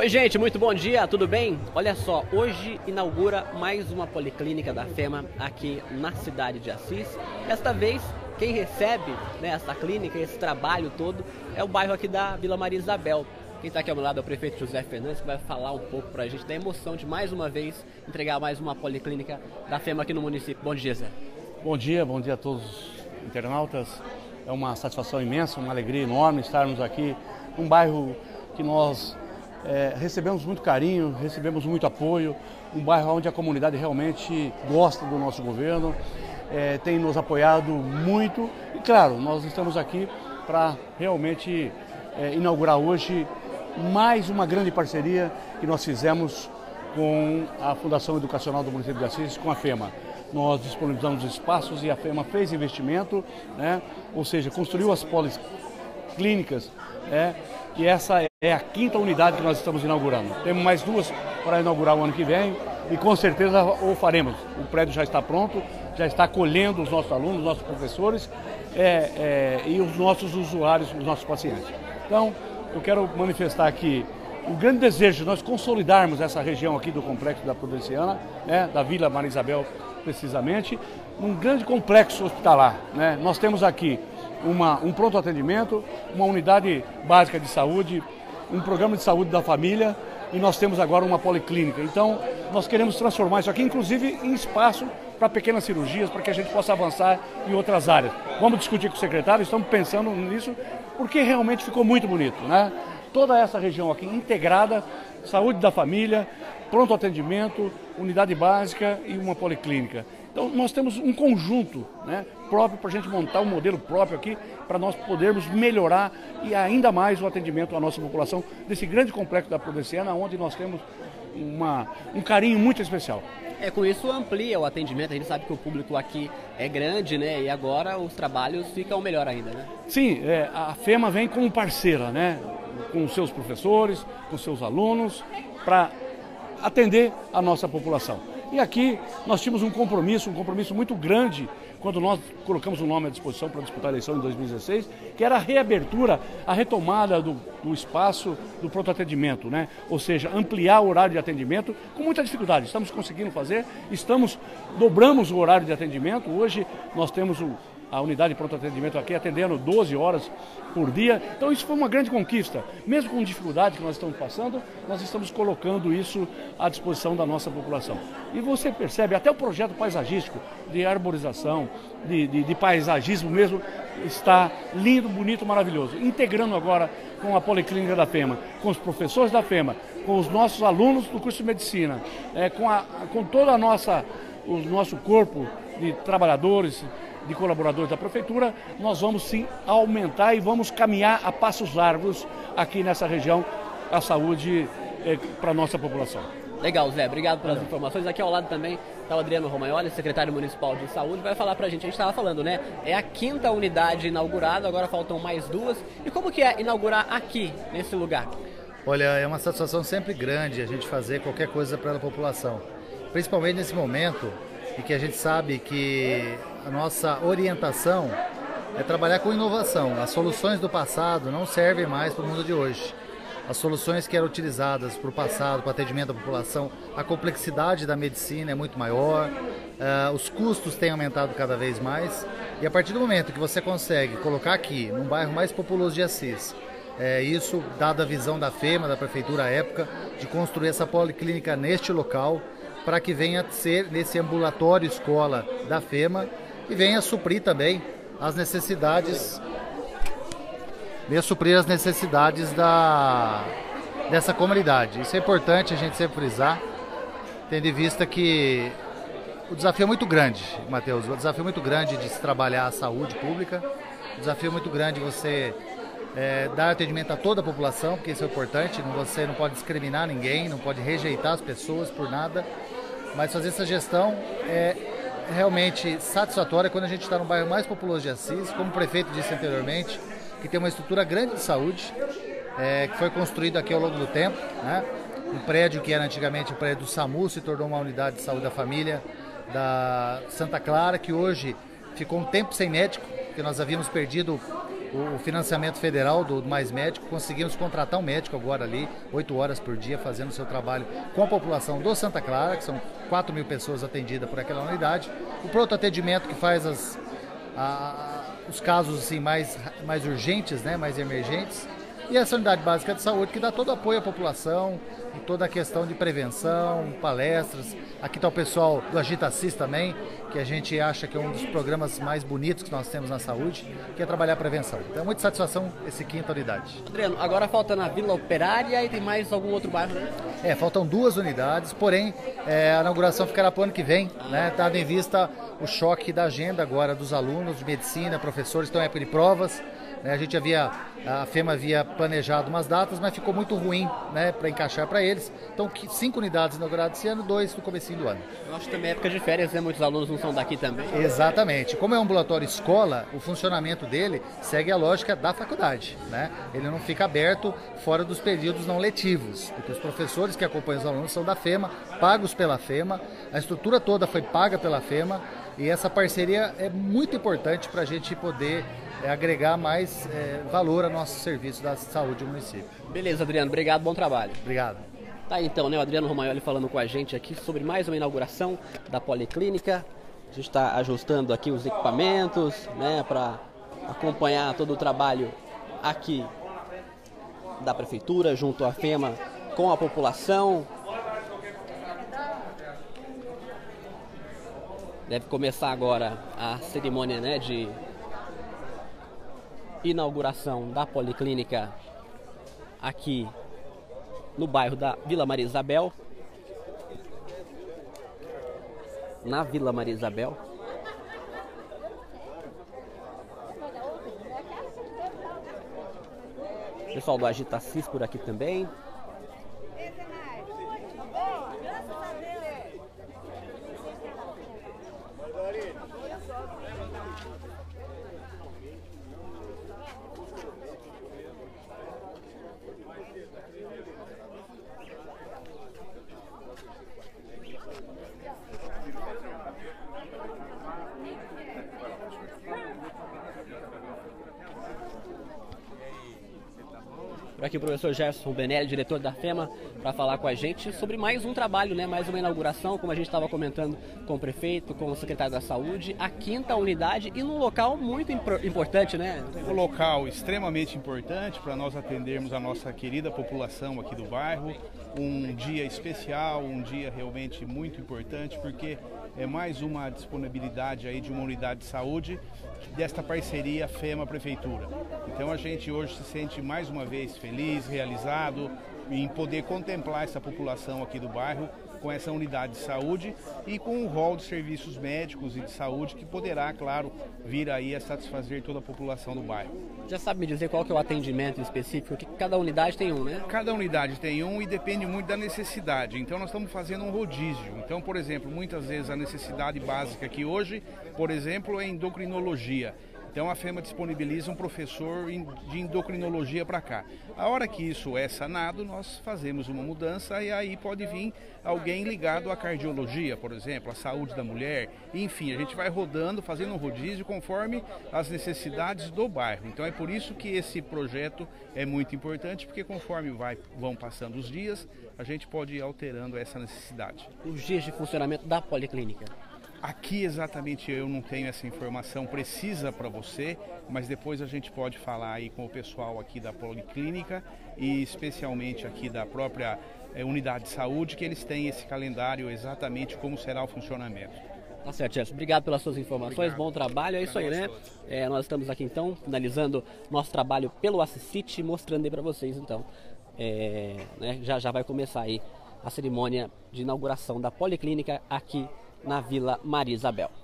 Oi, gente, muito bom dia, tudo bem? Olha só, hoje inaugura mais uma policlínica da FEMA aqui na cidade de Assis. Desta vez, quem recebe né, essa clínica, esse trabalho todo, é o bairro aqui da Vila Maria Isabel. Quem está aqui ao meu lado é o prefeito José Fernandes, que vai falar um pouco para a gente da emoção de mais uma vez entregar mais uma policlínica da FEMA aqui no município. Bom dia, Zé. Bom dia, bom dia a todos os internautas. É uma satisfação imensa, uma alegria enorme estarmos aqui num bairro que nós é, recebemos muito carinho, recebemos muito apoio, um bairro onde a comunidade realmente gosta do nosso governo, é, tem nos apoiado muito e, claro, nós estamos aqui para realmente é, inaugurar hoje mais uma grande parceria que nós fizemos com a Fundação Educacional do Município de Assis, com a FEMA. Nós disponibilizamos espaços e a FEMA fez investimento, né? ou seja, construiu as policlínicas, né? e essa é a quinta unidade que nós estamos inaugurando. Temos mais duas para inaugurar o ano que vem e com certeza o faremos. O prédio já está pronto, já está acolhendo os nossos alunos, os nossos professores é, é, e os nossos usuários, os nossos pacientes. Então, eu quero manifestar aqui o grande desejo de nós consolidarmos essa região aqui do Complexo da Prudenciana, né, da Vila Maria Isabel precisamente, num grande complexo hospitalar. Né? Nós temos aqui uma, um pronto atendimento, uma unidade básica de saúde, um programa de saúde da família e nós temos agora uma policlínica. Então, nós queremos transformar isso aqui, inclusive, em espaço para pequenas cirurgias, para que a gente possa avançar em outras áreas. Vamos discutir com o secretário, estamos pensando nisso, porque realmente ficou muito bonito, né? Toda essa região aqui integrada, saúde da família, pronto atendimento, unidade básica e uma policlínica. Então nós temos um conjunto né, próprio para a gente montar um modelo próprio aqui para nós podermos melhorar e ainda mais o atendimento à nossa população desse grande complexo da Prudenciana, onde nós temos uma, um carinho muito especial. É, com isso amplia o atendimento, a gente sabe que o público aqui é grande, né? E agora os trabalhos ficam melhor ainda, né? Sim, é, a FEMA vem como parceira, né? Com seus professores, com seus alunos, para atender a nossa população. E aqui nós tínhamos um compromisso, um compromisso muito grande quando nós colocamos o nome à disposição para disputar a eleição em 2016, que era a reabertura, a retomada do, do espaço do pronto atendimento, né? Ou seja, ampliar o horário de atendimento com muita dificuldade. Estamos conseguindo fazer, estamos dobramos o horário de atendimento. Hoje nós temos o a unidade de pronto atendimento aqui atendendo 12 horas por dia. Então isso foi uma grande conquista. Mesmo com dificuldade que nós estamos passando, nós estamos colocando isso à disposição da nossa população. E você percebe, até o projeto paisagístico de arborização, de, de, de paisagismo mesmo, está lindo, bonito, maravilhoso. Integrando agora com a Policlínica da FEMA, com os professores da FEMA, com os nossos alunos do curso de medicina, é, com, a, com toda a nossa, o nosso corpo de trabalhadores, de colaboradores da prefeitura, nós vamos sim aumentar e vamos caminhar a passos largos aqui nessa região a saúde eh, para a nossa população. Legal, Zé, obrigado pelas informações. Aqui ao lado também está o Adriano Romagnoli, secretário municipal de saúde, vai falar para a gente. A gente estava falando, né? É a quinta unidade inaugurada, agora faltam mais duas. E como que é inaugurar aqui, nesse lugar? Olha, é uma satisfação sempre grande a gente fazer qualquer coisa para a população. Principalmente nesse momento em que a gente sabe que a nossa orientação é trabalhar com inovação. As soluções do passado não servem mais para o mundo de hoje. As soluções que eram utilizadas para o passado, para o atendimento da população, a complexidade da medicina é muito maior, uh, os custos têm aumentado cada vez mais. E a partir do momento que você consegue colocar aqui, num bairro mais populoso de Assis, é, isso, dada a visão da FEMA, da prefeitura à época, de construir essa policlínica neste local, para que venha ser nesse ambulatório escola da FEMA e venha suprir também as necessidades. Venha suprir as necessidades da dessa comunidade. Isso é importante a gente sempre frisar, tendo em vista que o desafio é muito grande, Matheus, o desafio é muito grande de se trabalhar a saúde pública, o desafio é muito grande você é, dar atendimento a toda a população, porque isso é importante, você não pode discriminar ninguém, não pode rejeitar as pessoas por nada, mas fazer essa gestão é realmente satisfatória quando a gente está no bairro mais populoso de Assis, como o prefeito disse anteriormente, que tem uma estrutura grande de saúde, é, que foi construído aqui ao longo do tempo. Né? Um prédio que era antigamente o prédio do SAMU se tornou uma unidade de saúde da família da Santa Clara, que hoje ficou um tempo sem médico, porque nós havíamos perdido o financiamento federal do Mais Médico, conseguimos contratar um médico agora ali, oito horas por dia, fazendo o seu trabalho com a população do Santa Clara, que são 4 mil pessoas atendidas por aquela unidade. O pronto atendimento que faz as, a, os casos assim, mais, mais urgentes, né, mais emergentes. E essa unidade básica de saúde que dá todo apoio à população, em toda a questão de prevenção, palestras. Aqui está o pessoal do Agitacis também, que a gente acha que é um dos programas mais bonitos que nós temos na saúde, que é trabalhar a prevenção. Então, é muita satisfação esse quinta unidade. Adriano, agora falta na Vila Operária e tem mais algum outro bairro, né? É, faltam duas unidades, porém, é, a inauguração ficará para o ano que vem, né? Dado em vista o choque da agenda agora dos alunos de medicina, professores, estão em época de provas. Né? A gente havia, a FEMA havia planejado umas datas, mas ficou muito ruim né, para encaixar para eles. Então, cinco unidades inauguradas esse ano, dois no começo do ano. Eu acho que também é época de férias, né? Muitos alunos não são daqui também. Exatamente. Como é um ambulatório escola, o funcionamento dele segue a lógica da faculdade. Né? Ele não fica aberto fora dos períodos não letivos, porque os professores que acompanham os alunos são da FEMA, pagos pela FEMA, a estrutura toda foi paga pela FEMA e essa parceria é muito importante para a gente poder é, agregar mais é, valor nosso serviço da saúde do município. Beleza, Adriano. Obrigado, bom trabalho. Obrigado. Tá então, né, o Adriano Romaioli falando com a gente aqui sobre mais uma inauguração da Policlínica. A gente está ajustando aqui os equipamentos, né, para acompanhar todo o trabalho aqui da prefeitura junto à FEMA com a população. Deve começar agora a cerimônia, né, de inauguração da Policlínica aqui no bairro da Vila Maria Isabel. Na Vila Maria Isabel. Pessoal do Agitacis por aqui também. Aqui o professor Gerson Benelli, diretor da FEMA, para falar com a gente sobre mais um trabalho, né? mais uma inauguração, como a gente estava comentando com o prefeito, com o secretário da Saúde, a quinta unidade e num local muito importante, né? Um local extremamente importante para nós atendermos a nossa querida população aqui do bairro. Um dia especial, um dia realmente muito importante, porque é mais uma disponibilidade aí de uma unidade de saúde desta parceria FEMA-Prefeitura. Então a gente hoje se sente mais uma vez feliz, realizado em poder contemplar essa população aqui do bairro com essa unidade de saúde e com o rol de serviços médicos e de saúde que poderá, claro, vir aí a satisfazer toda a população do bairro. Já sabe me dizer qual que é o atendimento específico? Que cada unidade tem um, né? Cada unidade tem um e depende muito da necessidade. Então nós estamos fazendo um rodízio. Então, por exemplo, muitas vezes a necessidade básica aqui hoje, por exemplo, é endocrinologia. Então a FEMA disponibiliza um professor de endocrinologia para cá. A hora que isso é sanado, nós fazemos uma mudança e aí pode vir alguém ligado à cardiologia, por exemplo, à saúde da mulher. Enfim, a gente vai rodando, fazendo um rodízio conforme as necessidades do bairro. Então é por isso que esse projeto é muito importante, porque conforme vai, vão passando os dias, a gente pode ir alterando essa necessidade. Os dias de funcionamento da policlínica. Aqui exatamente eu não tenho essa informação precisa para você, mas depois a gente pode falar aí com o pessoal aqui da Policlínica e especialmente aqui da própria é, unidade de saúde, que eles têm esse calendário exatamente como será o funcionamento. Tá certo, Gerson. Obrigado pelas suas informações, Obrigado. bom trabalho. É isso aí, né? É, nós estamos aqui então, finalizando nosso trabalho pelo Assisite, mostrando aí para vocês então. É, né, já, já vai começar aí a cerimônia de inauguração da Policlínica aqui na Vila Maria Isabel.